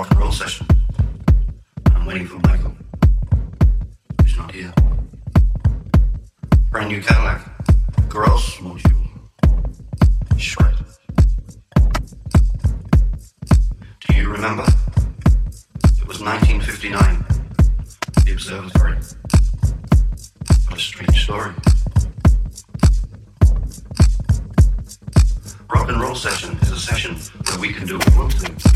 rock and roll session. I'm waiting for Michael. He's not here. Brand new Cadillac. Gross module. Shred. Do you remember? It was 1959. The observatory. What a strange story. Rock and roll session is a session where we can do what we